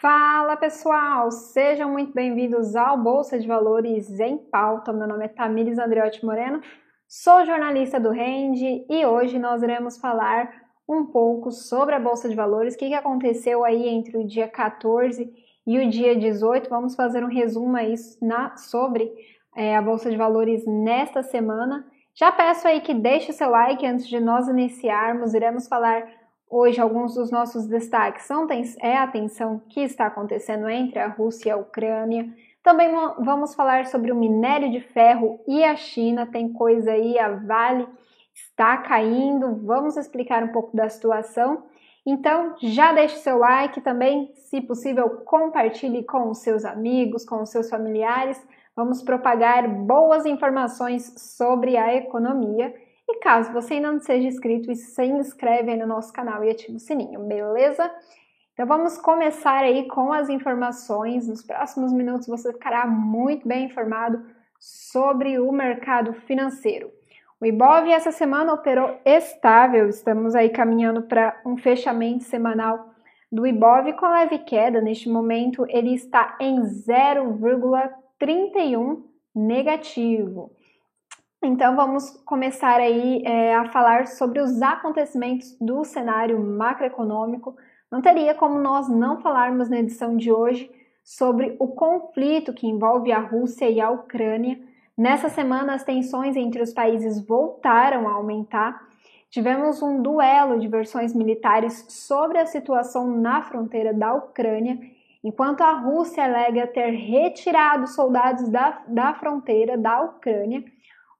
Fala pessoal, sejam muito bem-vindos ao Bolsa de Valores em Pauta. Meu nome é Tamires Andreotti Moreno, sou jornalista do Rende e hoje nós iremos falar um pouco sobre a Bolsa de Valores, o que aconteceu aí entre o dia 14 e o dia 18. Vamos fazer um resumo aí na, sobre é, a Bolsa de Valores nesta semana. Já peço aí que deixe seu like antes de nós iniciarmos, iremos falar Hoje, alguns dos nossos destaques são é a tensão que está acontecendo entre a Rússia e a Ucrânia. Também vamos falar sobre o minério de ferro e a China. Tem coisa aí, a Vale está caindo. Vamos explicar um pouco da situação. Então, já deixe seu like também, se possível, compartilhe com os seus amigos, com os seus familiares. Vamos propagar boas informações sobre a economia caso você ainda não seja inscrito, se inscreve aí no nosso canal e ativa o sininho, beleza? Então vamos começar aí com as informações. Nos próximos minutos você ficará muito bem informado sobre o mercado financeiro. O Ibov essa semana operou estável, estamos aí caminhando para um fechamento semanal do Ibov com leve queda. Neste momento ele está em 0,31 negativo. Então vamos começar aí é, a falar sobre os acontecimentos do cenário macroeconômico. Não teria como nós não falarmos na edição de hoje sobre o conflito que envolve a Rússia e a Ucrânia. Nessa semana, as tensões entre os países voltaram a aumentar. Tivemos um duelo de versões militares sobre a situação na fronteira da Ucrânia, enquanto a Rússia alega ter retirado soldados da, da fronteira da Ucrânia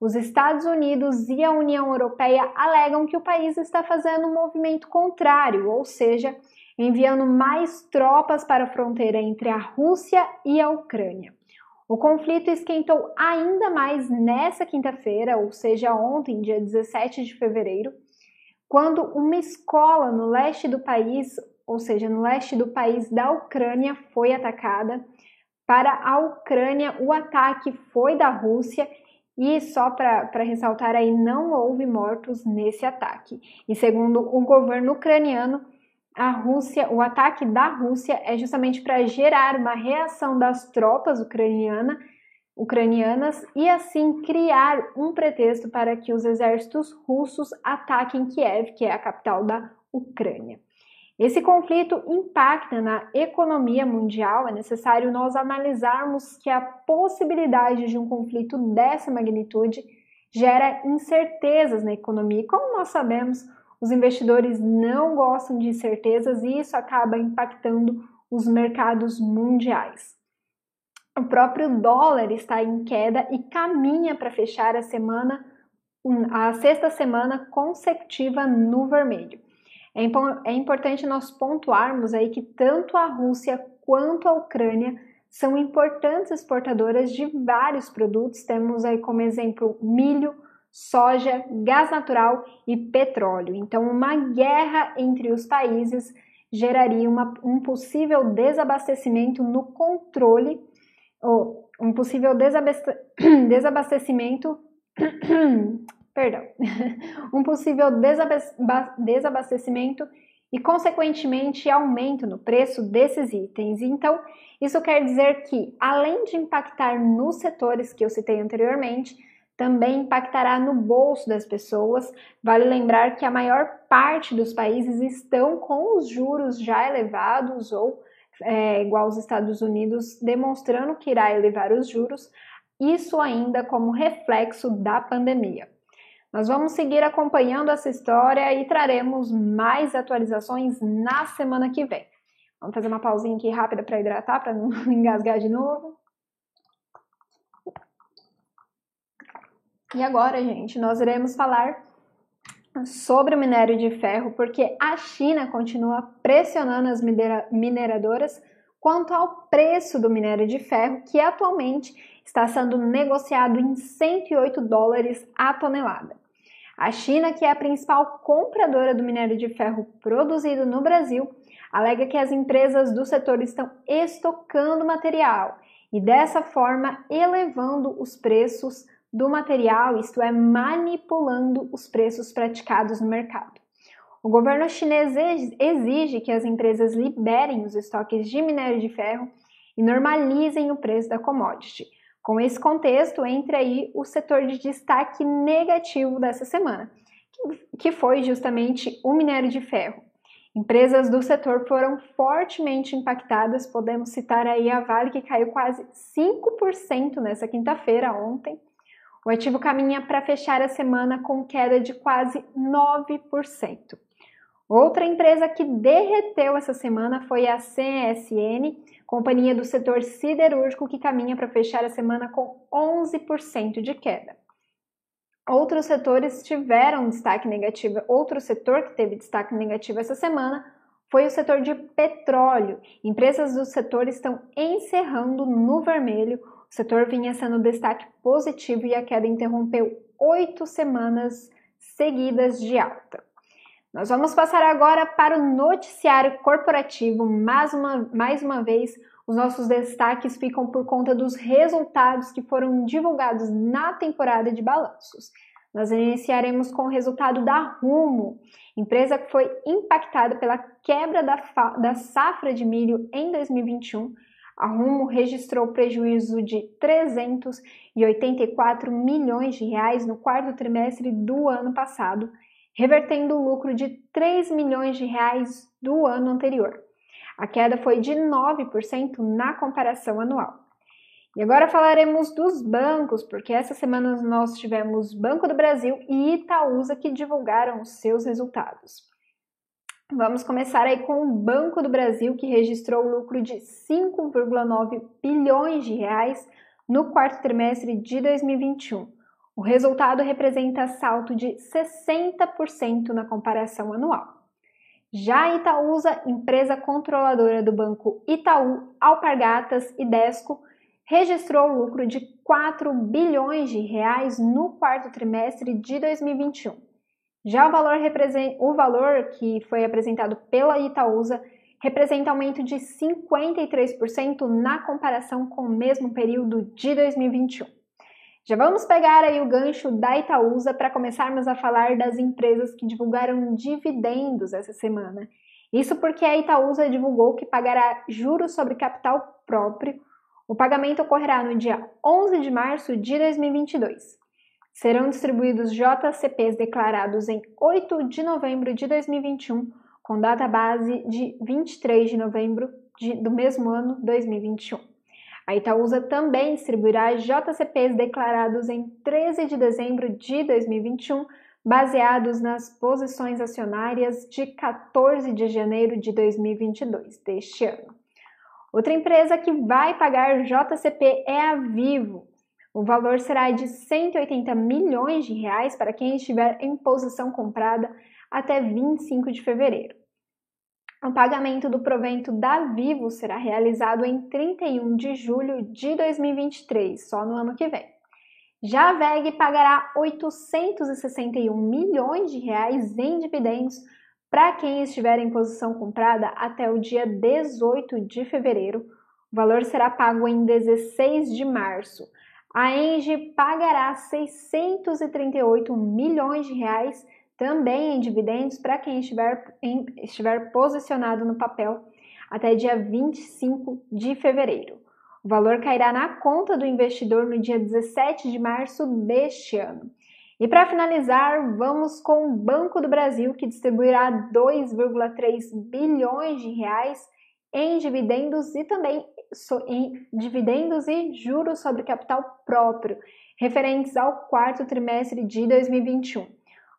os Estados Unidos e a União Europeia alegam que o país está fazendo um movimento contrário, ou seja, enviando mais tropas para a fronteira entre a Rússia e a Ucrânia. O conflito esquentou ainda mais nessa quinta-feira, ou seja, ontem, dia 17 de fevereiro, quando uma escola no leste do país, ou seja, no leste do país da Ucrânia, foi atacada. Para a Ucrânia, o ataque foi da Rússia e só para ressaltar aí, não houve mortos nesse ataque. E segundo o governo ucraniano, a Rússia, o ataque da Rússia é justamente para gerar uma reação das tropas ucraniana, ucranianas e assim criar um pretexto para que os exércitos russos ataquem Kiev, que é a capital da Ucrânia. Esse conflito impacta na economia mundial, é necessário nós analisarmos que a possibilidade de um conflito dessa magnitude gera incertezas na economia. E como nós sabemos, os investidores não gostam de incertezas e isso acaba impactando os mercados mundiais. O próprio dólar está em queda e caminha para fechar a semana, a sexta semana consecutiva no vermelho. É, é importante nós pontuarmos aí que tanto a Rússia quanto a Ucrânia são importantes exportadoras de vários produtos. Temos aí como exemplo milho, soja, gás natural e petróleo. Então, uma guerra entre os países geraria uma, um possível desabastecimento no controle, ou um possível desabastecimento perdão, um possível desabastecimento e, consequentemente, aumento no preço desses itens. Então, isso quer dizer que, além de impactar nos setores que eu citei anteriormente, também impactará no bolso das pessoas. Vale lembrar que a maior parte dos países estão com os juros já elevados ou é, igual aos Estados Unidos, demonstrando que irá elevar os juros, isso ainda como reflexo da pandemia. Nós vamos seguir acompanhando essa história e traremos mais atualizações na semana que vem. Vamos fazer uma pausinha aqui rápida para hidratar, para não engasgar de novo. E agora, gente, nós iremos falar sobre o minério de ferro, porque a China continua pressionando as mineradoras quanto ao preço do minério de ferro, que atualmente está sendo negociado em 108 dólares a tonelada. A China, que é a principal compradora do minério de ferro produzido no Brasil, alega que as empresas do setor estão estocando material e dessa forma elevando os preços do material, isto é, manipulando os preços praticados no mercado. o governo chinês exige que as empresas liberem os estoques de minério de ferro e normalizem o preço da commodity. Com esse contexto, entra aí o setor de destaque negativo dessa semana, que foi justamente o minério de ferro. Empresas do setor foram fortemente impactadas, podemos citar aí a Vale que caiu quase 5% nessa quinta-feira, ontem. O ativo caminha para fechar a semana com queda de quase 9%. Outra empresa que derreteu essa semana foi a CSN, companhia do setor siderúrgico que caminha para fechar a semana com 11% de queda. Outros setores tiveram destaque negativo. Outro setor que teve destaque negativo essa semana foi o setor de petróleo. Empresas do setor estão encerrando no vermelho. O setor vinha sendo destaque positivo e a queda interrompeu oito semanas seguidas de alta. Nós vamos passar agora para o noticiário corporativo. Mais uma, mais uma vez, os nossos destaques ficam por conta dos resultados que foram divulgados na temporada de balanços. Nós iniciaremos com o resultado da Rumo, empresa que foi impactada pela quebra da, da safra de milho em 2021. A Rumo registrou prejuízo de 384 milhões de reais no quarto trimestre do ano passado, revertendo o lucro de 3 milhões de reais do ano anterior. A queda foi de 9% na comparação anual. E agora falaremos dos bancos, porque essa semana nós tivemos Banco do Brasil e Itaúsa que divulgaram os seus resultados. Vamos começar aí com o Banco do Brasil, que registrou lucro de 5,9 bilhões de reais no quarto trimestre de 2021. O resultado representa salto de 60% na comparação anual. Já a Itaúsa, empresa controladora do banco Itaú, Alpargatas e Desco, registrou lucro de 4 bilhões de reais no quarto trimestre de 2021. Já o valor, o valor que foi apresentado pela Itaúsa representa aumento de 53% na comparação com o mesmo período de 2021. Já vamos pegar aí o gancho da Itaúsa para começarmos a falar das empresas que divulgaram dividendos essa semana. Isso porque a Itaúsa divulgou que pagará juros sobre capital próprio. O pagamento ocorrerá no dia 11 de março de 2022. Serão distribuídos JCPs declarados em 8 de novembro de 2021, com data base de 23 de novembro de, do mesmo ano 2021. A Itaúsa também distribuirá JCPs declarados em 13 de dezembro de 2021, baseados nas posições acionárias de 14 de janeiro de 2022 deste ano. Outra empresa que vai pagar JCP é a Vivo. O valor será de 180 milhões de reais para quem estiver em posição comprada até 25 de fevereiro. O pagamento do provento da Vivo será realizado em 31 de julho de 2023, só no ano que vem. Já a VEG pagará 861 milhões de reais em dividendos para quem estiver em posição comprada até o dia 18 de fevereiro. O valor será pago em 16 de março. A Engie pagará 638 milhões de reais também em dividendos para quem estiver, em, estiver posicionado no papel até dia 25 de fevereiro. O valor cairá na conta do investidor no dia 17 de março deste ano. E para finalizar, vamos com o Banco do Brasil, que distribuirá 2,3 bilhões de reais em dividendos e também em dividendos e juros sobre capital próprio, referentes ao quarto trimestre de 2021.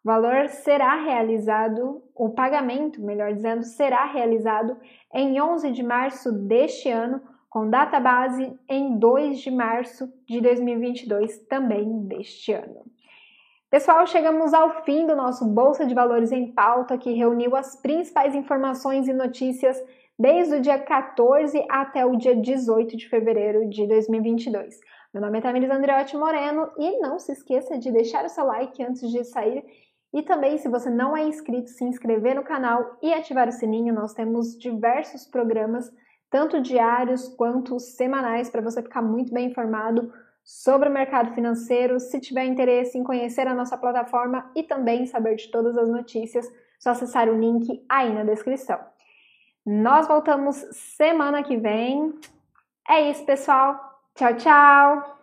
Valor será realizado, o pagamento, melhor dizendo, será realizado em 11 de março deste ano, com data base em 2 de março de 2022, também deste ano. Pessoal, chegamos ao fim do nosso Bolsa de Valores em Pauta, que reuniu as principais informações e notícias desde o dia 14 até o dia 18 de fevereiro de 2022. Meu nome é Tamiris Andreotti Moreno e não se esqueça de deixar o seu like antes de sair e também, se você não é inscrito, se inscrever no canal e ativar o sininho. Nós temos diversos programas, tanto diários quanto semanais, para você ficar muito bem informado sobre o mercado financeiro. Se tiver interesse em conhecer a nossa plataforma e também saber de todas as notícias, só acessar o link aí na descrição. Nós voltamos semana que vem. É isso, pessoal. Tchau, tchau!